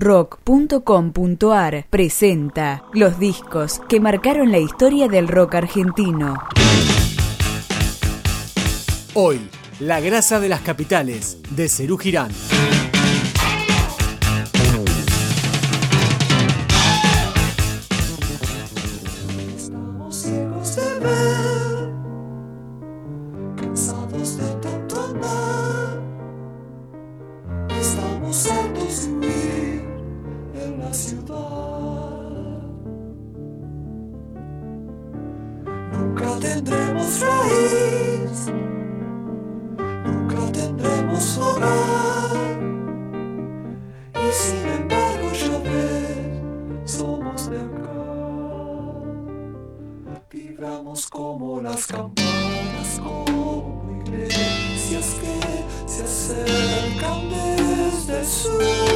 Rock.com.ar presenta los discos que marcaron la historia del rock argentino. Hoy, La grasa de las capitales, de Cerú Girán. Tendremos raíz, nunca tendremos hogar. Y sin embargo, ya ves, somos de acá. Vibramos como las campanas, como iglesias que se acercan desde el sur,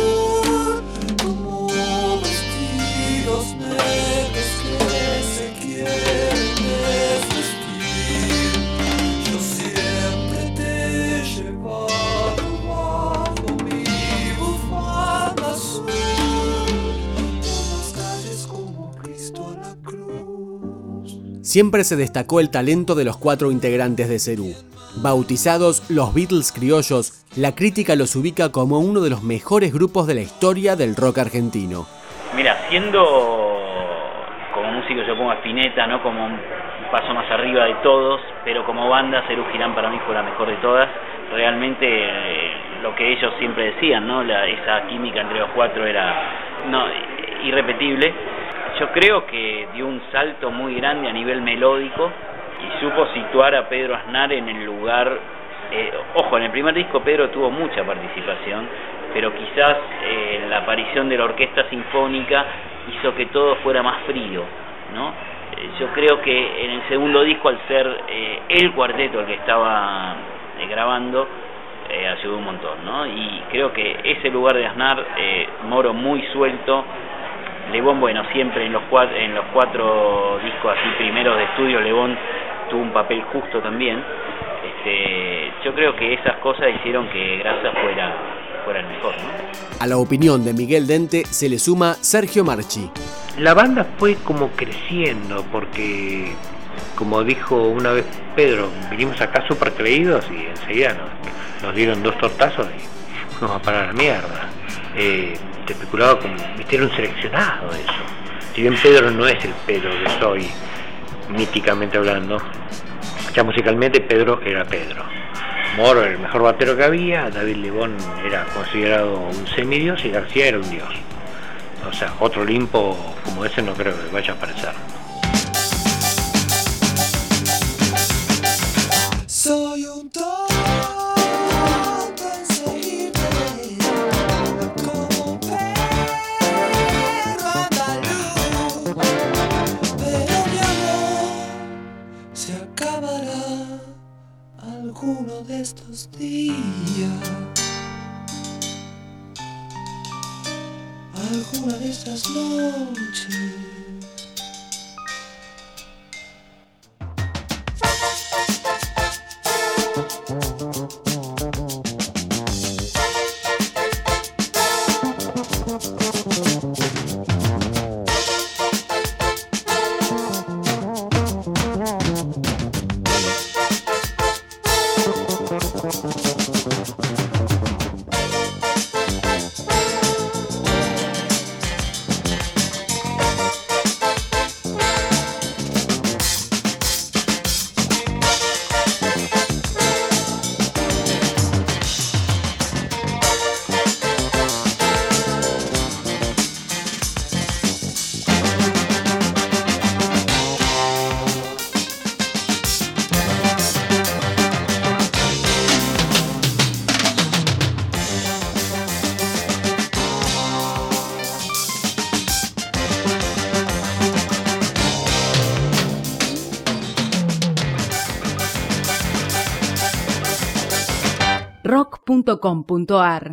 Siempre se destacó el talento de los cuatro integrantes de Cerú. Bautizados los Beatles criollos, la crítica los ubica como uno de los mejores grupos de la historia del rock argentino. Mira, siendo como músico yo pongo a Spinetta, ¿no? Como un paso más arriba de todos, pero como banda Cerú Girán para mí fue la mejor de todas. Realmente eh, lo que ellos siempre decían, ¿no? La- esa química entre los cuatro era no, irrepetible. Yo creo que dio un salto muy grande a nivel melódico y supo situar a Pedro Aznar en el lugar eh, ojo, en el primer disco Pedro tuvo mucha participación, pero quizás eh, la aparición de la orquesta sinfónica hizo que todo fuera más frío, ¿no? Eh, yo creo que en el segundo disco, al ser eh, el cuarteto el que estaba eh, grabando, eh, ayudó un montón, ¿no? Y creo que ese lugar de Aznar, eh, Moro muy suelto, Lebón, bueno, siempre en los, cuatro, en los cuatro discos así primeros de estudio, Lebón tuvo un papel justo también. Este, yo creo que esas cosas hicieron que Grasa fuera, fuera el mejor, ¿no? A la opinión de Miguel Dente se le suma Sergio Marchi. La banda fue como creciendo porque, como dijo una vez Pedro, vinimos acá súper creídos y enseguida nos, nos dieron dos tortazos y fuimos a parar la mierda. Eh, especulaba como, viste, era un seleccionado eso. Si bien Pedro no es el Pedro que soy, míticamente hablando, ya musicalmente Pedro era Pedro. Moro era el mejor batero que había, David Lebón era considerado un semidios y García era un dios. O sea, otro Olimpo como ese no creo que vaya a aparecer. Alguno de estos días, alguna de estas noches. rock.com.ar